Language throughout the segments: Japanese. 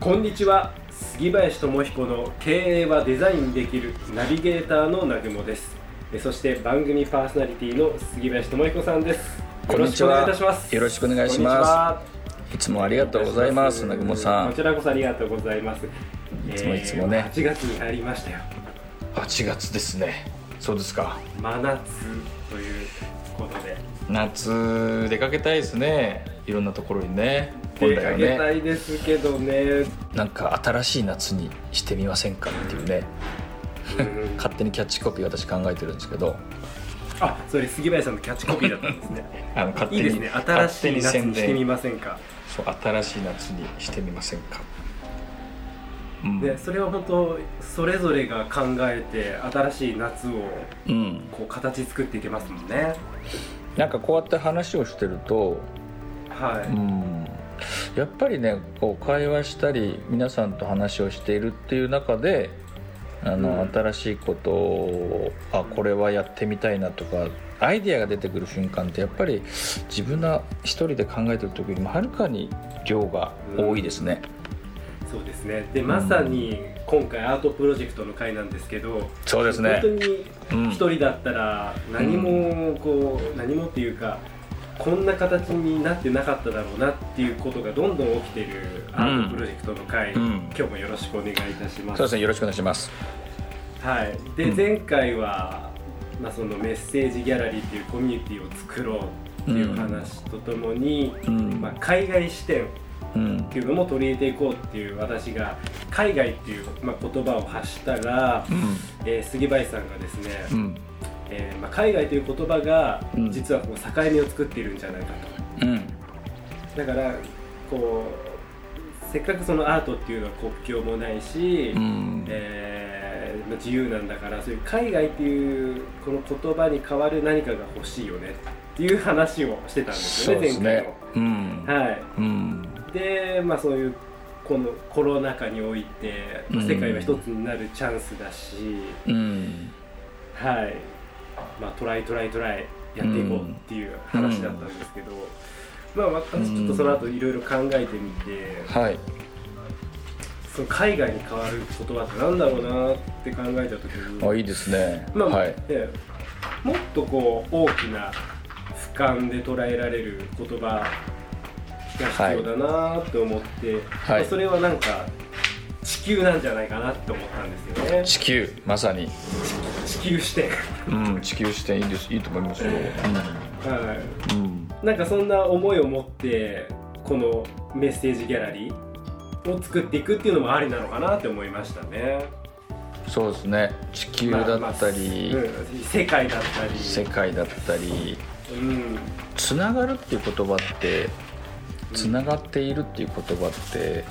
こんにちは。杉林智彦の経営はデザインできるナビゲーターの南雲です。えそして番組パーソナリティの杉林智彦さんです。よろしくお願いいたします。よろしくお願いつもありがとうございます南雲さん。こちらこそありがとうございます。いつもいつもね。えー8月に入りましたよ。8月ですね。そうですか。真夏ということで。夏出かけたいですね。いろんなところにね本出か来はねけたいですけどね。なんか新しい夏にしてみませんかっていうね。うん。勝手にキャッチコピー私考えてるんですけど。あそれ杉林さんのキャッチコピーだったんですね。あの勝手にいいですね。新しい夏にしてみ伝ませんか。そう新しい夏にしてみませんか、うん。でそれは本当それぞれが考えて新しい夏をうん、こう形作っていけますもんね。なんかこうやって話をしてるとはい、うんやっぱりねこう会話したり皆さんと話をしているっていう中であの、うん。新しいことをあこれはやってみたいなとかアイディアが出てくる瞬間ってやっぱり自分が一人で考えてる時よりもはるかに量が多いですね、そうですね。でまさに今回アートプロジェクトの会なんですけどそうですね。本当にうん。一人だったら何もこう、何もっていうかこんな形になってなかっただろうなっていうことがどんどん起きてるアートプロジェクトの会、うん。今日もよろしくお願いいたします。そうですねよろしくお願いします。はい、で、うん。前回は、まあ、そのメッセージギャラリーっていうコミュニティを作ろうっていう話とともに、うん。まあ、海外視点うん。っていうのも取り入れていこうっていう私が海外っていう、まあ、言葉を発したら、えー杉林さんがですね、うんうんえーまあ、海外という言葉がうん。実はこう境目を作っているんじゃないかと。うん。だからこうせっかくそのアートっていうのは国境もないし、うん。えーまあ自由なんだからそういう海外っていうこの言葉に代わる何かが欲しいよねっていう話をしてたんですそよねうですね。うん前回の。はい、うん。でまあそういうこのコロナ禍において、まあうん。世界は一つになるチャンスだし、うん。はいまあ、トライトライトライやっていこうっていう話だったんですけど、まあ私ちょっとその後いろいろ考えてみて、はい。その海外に変わる言葉ってなんだろうなって考えた時にあいいですね。まあはい。ええ。もっとこう大きな俯瞰で捉えられる言葉が必要だなって思って、はい。まあそれはなんか地球なんじゃないかなって思ったんですよね。地球まさに。地球視点うん、地球視点いいです。いいと思いますよ。はうん、い。なんかそんな思いを持ってこのメッセージギャラリーを作っていくっていうのもありなのかなって思いましたね。そうですね。地球だったり、まあまあうん世界だったり。世界だったり、うん。つながるっていう言葉って、つながっているっていう言葉って、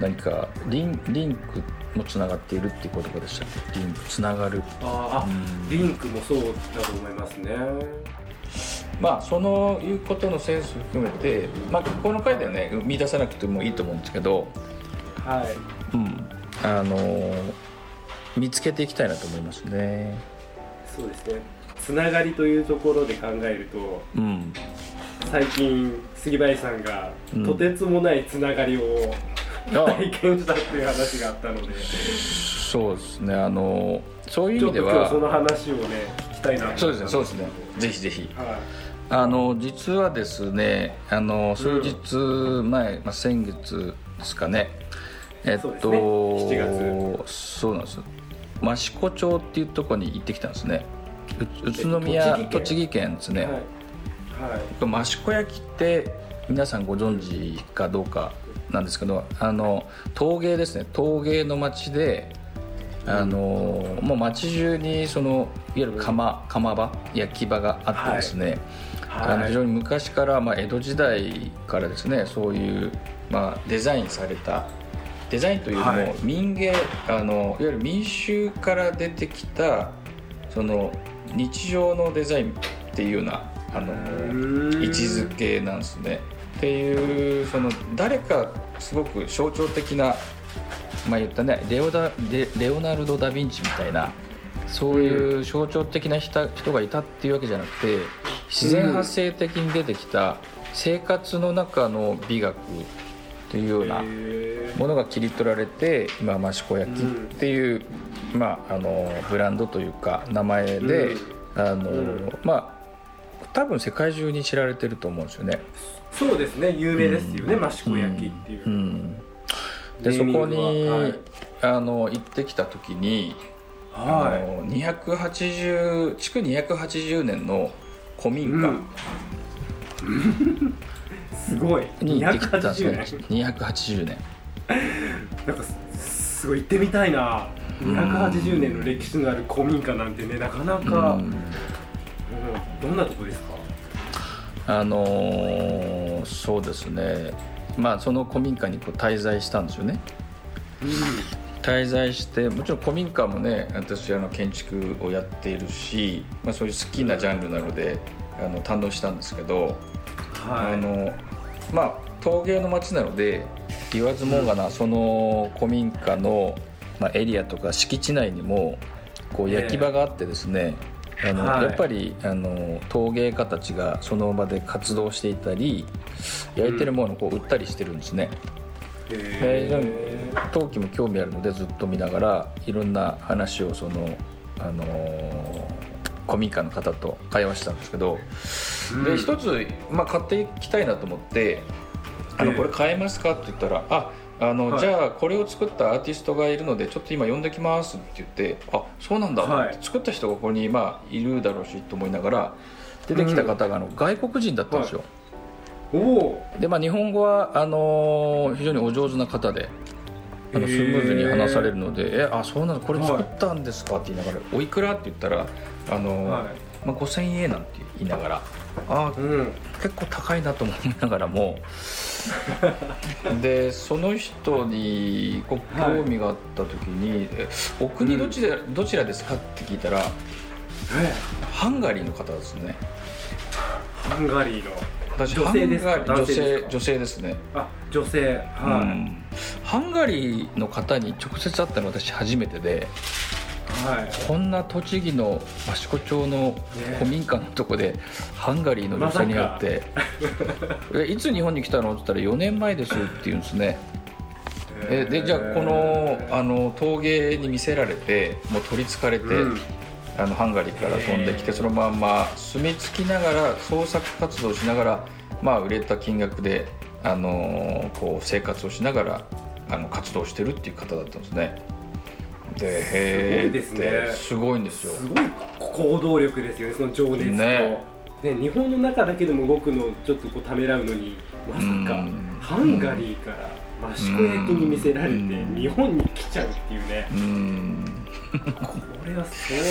何かリンリンクもつながっているっていう言葉でしたっけ？リンクつながる。あーあ、うんリンクもそうだと思いますねまあそのいうことのセンス含めて、まあこの回ではね見出さなくてもいいと思うんですけど、はいうん、あの見つけていきたいなと思いますね。そうですねつながりというところで考えるとうん。最近杉林さんがうんとてつもないつながりを、あ 体験したっていう話があったので。そうですね。あのそういう意味では。今日その話をね聞きたいなとそうですね。そううですね。ぜひぜひ。はあの実はですねあの数日前、まあ、先月ですかね。えっとそうね。7そうなんです益子町っていうところに行ってきたんですね。う宇都宮え栃木県ですい、ね、はい。はい。益子焼って皆さんご存知かどうかなんですけどあの陶芸ですね。陶芸の町であのもう街中にそのいわゆる窯窯場焼き場があってですね、はい、あの非常に昔から、まあ、江戸時代からですねそういう、まあ、デザインされたデザインというよりも民芸、はい、あのいわゆる民衆から出てきたその日常のデザインっていうようなあの位置づけなんですね。っていうその誰かすごく象徴的なまあ言ったねレオダレレオナルド・ダ・ヴィンチみたいなそういう象徴的な人がいたっていうわけじゃなくて自然発生的に出てきた生活の中の美学というようなものが切り取られて今益子焼っていう、まあ、あのブランドというか名前で、あのまあ多分世界中に知られてると思うんですよね。そうですね。有名ですよね、益子焼っていう、うん。でそこに、はい、あの行ってきた時に、はい、あの280築280年の古民家、うん、すごい。に行ってきたんですね。280年。なんかすごい行ってみたいな。280年の歴史のある古民家なんてねなかなか、うん、どんなとこですか？あのー、そうですね。まあ、その古民家にこう滞在したんですよね、うん、滞在してもちろん古民家もね私あの建築をやっているし、まあ、そういう好きなジャンルなので、あの堪能したんですけど、はい、あのまあ陶芸の街なので言わずもがな、その古民家の、まあ、エリアとか敷地内にもこう焼き場があってですね、あの、はい、やっぱりあの陶芸家たちがその場で活動していたり焼いてるものをこう売ったりしてるんですね。えー、陶器も興味あるのでずっと見ながらいろんな話をその、あのー、古民家の方と会話したんですけど、うん、で一つ、まあ、買っていきたいなと思って「あのこれ買えますか?」って言ったら「ああの、はい、じゃあこれを作ったアーティストがいるのでちょっと今呼んできますって言ってあそうなんだ、はい、作った人がここにまあいるだろうしと思いながら出てきた方があの、外国人だったんですよ、はい、おでまあ日本語はあのー、非常にお上手な方であのスムーズに話されるので「えー、あそうなのこれ作ったんですか?」って言いながら「おいくら?」って言ったら「あのー、まあ、5000円」なんて言いながら「あ、うん、結構高いな」と思いながらもでその人にこう興味があった時に「お国どちら,、どちらですか?」って聞いたら、ハンガリーの方ですね。ハンガリーの。私女性ですか？女性女性ですね。あ女性。はい、うん、ハンガリーの方に直接会ったのは私初めてではい、こんな栃木の益子町の古民家のとこでハンガリーの女性に会って「ま、いつ日本に来たの?」って言ったら「4年前です」って言うんですね。えでじゃあこのあの陶芸に見せられてもう取りつかれて、うん、あのハンガリーから飛んできてそのまんま住み着きながら創作活動しながら、まあ、売れた金額であのこう生活をしながらあの活動してるっていう方だったんですね。でへえですね。すごいんですよ。すごい行動力ですよねその情熱と、ね。ね、日本の中だけでも動くのをちょっとこうためらうのにまさかハンガリーから益子焼に見せられて日本に来ちゃうっていうね。これは相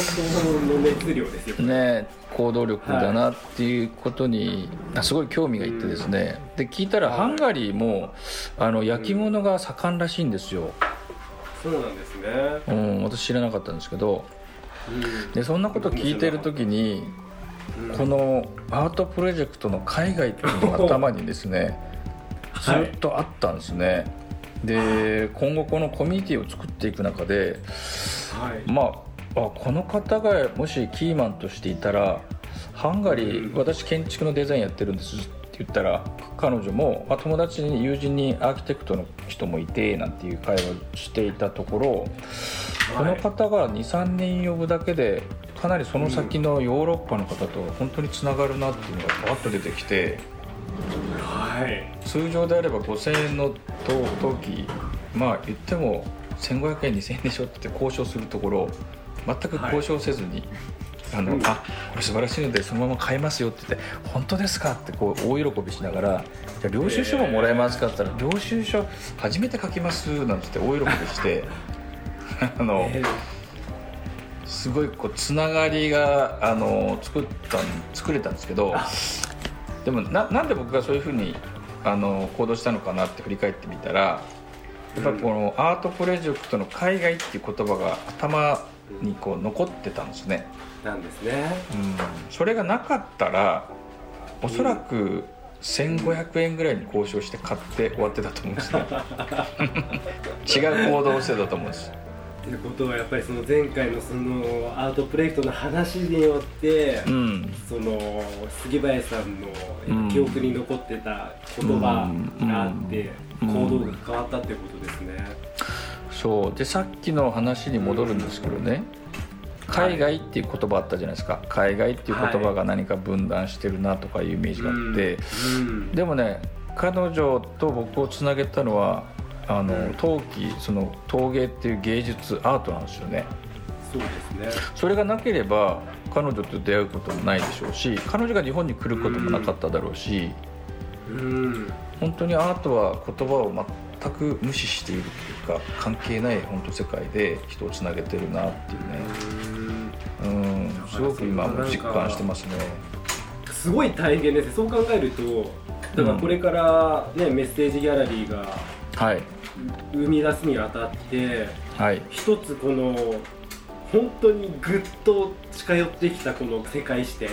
当の熱量ですよね行動力だなっていうことに、はい、すごい興味がいってですね。で聞いたらハンガリーもあの焼き物が盛んらしいんですよ、そうなんですね、うん、私知らなかったんですけど、うん、でそんなこと聞いてる時に、うん、このアートプロジェクトの海外っていうのが頭にですねずっとあったんですね、はい、で今後このコミュニティを作っていく中で、はい、まああこの方がもしキーマンとしていたらハンガリー、私建築のデザインやってるんです。って言ったら彼女も、まあ、友達に友人にアーキテクトの人もいてなんていう会話をしていたところ、はい、この方が23人呼ぶだけでかなりその先のヨーロッパの方と本当につながるなっていうのがバッと出てきて、はい、通常であれば5000円の陶器まあ言っても1500円2000円でしょって交渉するところ全く交渉せずに、あの、うん、あこれ素晴らしいのでそのまま買えますよって言って本当ですかってこう大喜びしながらじゃ領収書ももらえますかって言ったら領収書初めて書きますなんて言って大喜びして あの、えー、すごいこうつながりがあの作った作れたんですけどでもななんで僕がそういうふうにあの行動したのかなって振り返ってみたらやっぱこのアートプロジェクトの海外っていう言葉が頭にこう残ってたんですね。なんですね、うん、それがなかったらおそらく1500円ぐらいに交渉して買って終わってたと思うんですね。違う行動をしてたと思うんです。ということはやっぱりその前回のそのアートプロジェクトの話によって、うん、その杉林さんの記憶に残ってた言葉があって、行動が変わったっていうことですね。そう。でさっきの話に戻るんですけどね、海外っていう言葉あったじゃないですか。海外っていう言葉が何か分断してるなとかいうイメージがあって、でもね彼女と僕をつなげたのはあの陶器その陶芸っていう芸術アートなんですよね。そうですね。それがなければ彼女と出会うこともないでしょうし彼女が日本に来ることもなかっただろうし、うん、本当にアートは言葉を全く無視しているというか関係ない本当世界で人をつなげてるなっていうね。うんすごく今も実感してますね。すごい大変ですそう考えるとだからこれからね、うん、メッセージギャラリーが生み出すにあたって、はい、一つこの本当にぐっと近寄ってきたこの世界視点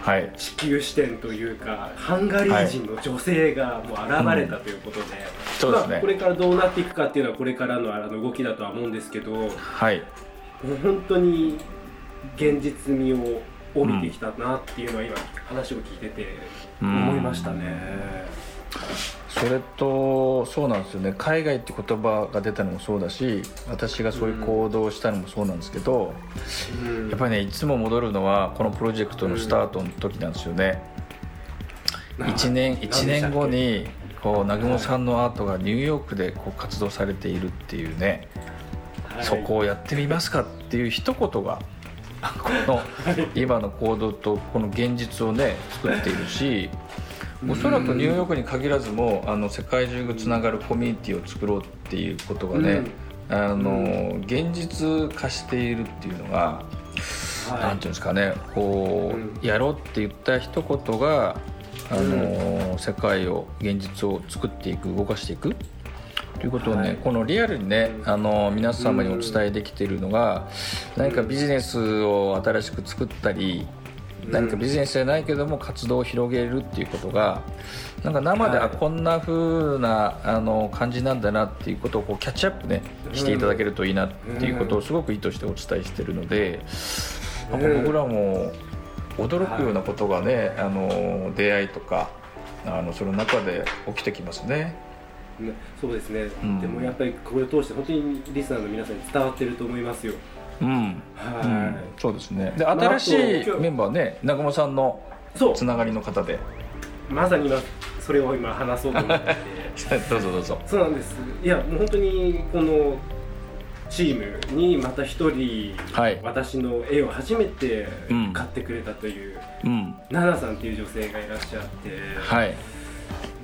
はい、地球視点というかハンガリー人の女性がもう現れたということで,、うんでね、まあ、これからどうなっていくかっていうのはこれからのあの動きだとは思うんですけど、はい、もう本当に現実味を帯びてきたなっていうのは今話を聞いてて思いましたね。それとそうなんですよね。海外って言葉が出たのもそうだし私がそういう行動をしたのもそうなんですけど、うん、やっぱりねいつも戻るのはこのプロジェクトのスタートの時なんですよね、うん、1年1年後にこう南雲さんのアートがニューヨークでこう活動されているっていうね、はい、そこをやってみますかっていう一言がこの今の行動とこの現実をね作っているしおそらくニューヨークに限らずもあの世界中がつながるコミュニティを作ろうっていうことがね、あの現実化しているっていうのが、はい、ていうんですかねこう、やろうって言った一言があの、世界を現実を作っていく動かしていくということをね、はい、このリアルにねあの皆様にお伝えできているのが、何かビジネスを新しく作ったり何かビジネスじゃないけども活動を広げるっていうことがなんか生で、はこんな風なあな感じなんだなっていうことをこうキャッチアップねしていただけるといいなっていうことをすごく意図してお伝えしてるので、うん、僕らも驚くようなことがね、はい、あの出会いとかあのその中で起きてきますね。そうですね、うん、でもやっぱりこれを通して本当にリスナーの皆さんに伝わってると思いますよ。うん、はい、うん、そうですね。で新しいメンバーね南雲さんのつながりの方で。まさに今それを今話そうと思って。どうぞどうぞ。そうなんです。いやもう本当にこのチームにまた一人、はい、私の絵を初めて買ってくれたという、うん、奈々さんっていう女性がいらっしゃって、はい、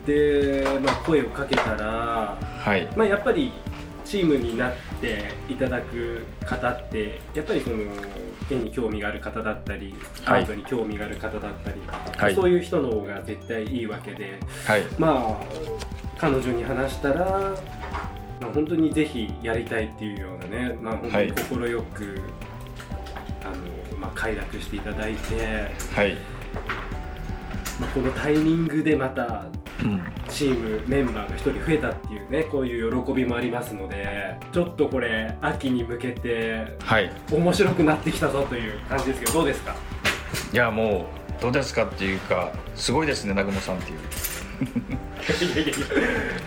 で、まあ、声をかけたら、はい。まあ、やっぱりチームになっていただく方ってやっぱりその絵に興味がある方だったり、アートに興味がある方だったり、はい、そういう人の方が絶対いいわけで、はい、まあ彼女に話したら、まあ、本当にぜひやりたいっていうようなね、まあ、本当に快く、はい、あのまあ、快諾していただいて、はい。まあ、このタイミングでまたチームメンバーが1人増えたっていうねこういう喜びもありますのでちょっとこれ秋に向けて、はい、面白くなってきたぞという感じですけどどうですか？いやもうどうですかっていうかすごいですね南雲さんっていう。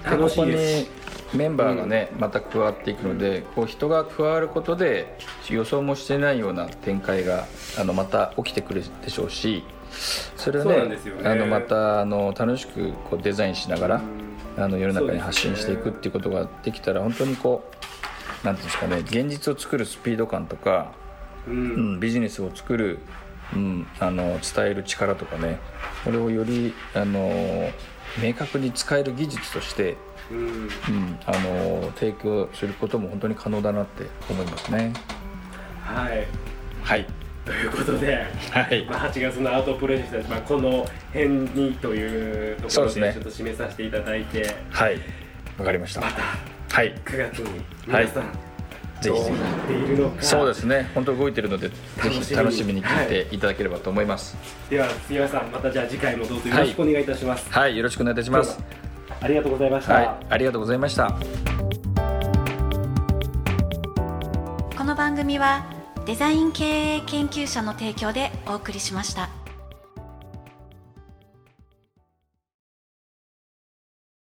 楽しいです。メンバーがね、うん、また加わっていくので、こう人が加わることで予想もしてないような展開があのまた起きてくるでしょうしそれをね、ね、あのまたあの楽しくこうデザインしながら、あの世の中に発信していくっていうことができたら本当にこうなんていうんですかね現実を作るスピード感とか、うん、うん、ビジネスを作る、うん、あの伝える力とかねこれをよりあの明確に使える技術としてうん、うん、あの提供することも本当に可能だなって思いますね。はい。はいということで、はい。まあ、8月のアートプロジェクト、まあ、この辺にというところでちょっと締めさせていただいて、はい。わかりました。また、はい、9月に皆さん、はい。ぜひぜひ。そうですね。本当動いてるのでぜひ楽しみに。聞いてい。ただければと思います、はい、では杉浦さんまたじゃあ次回もどうぞ。よろしくお願いいたします、はい、はい、よろしくお願いいたします。ありがとうございました、はい、ありがとうございました。この番組はデザイン経営研究者の提供でお送りしました。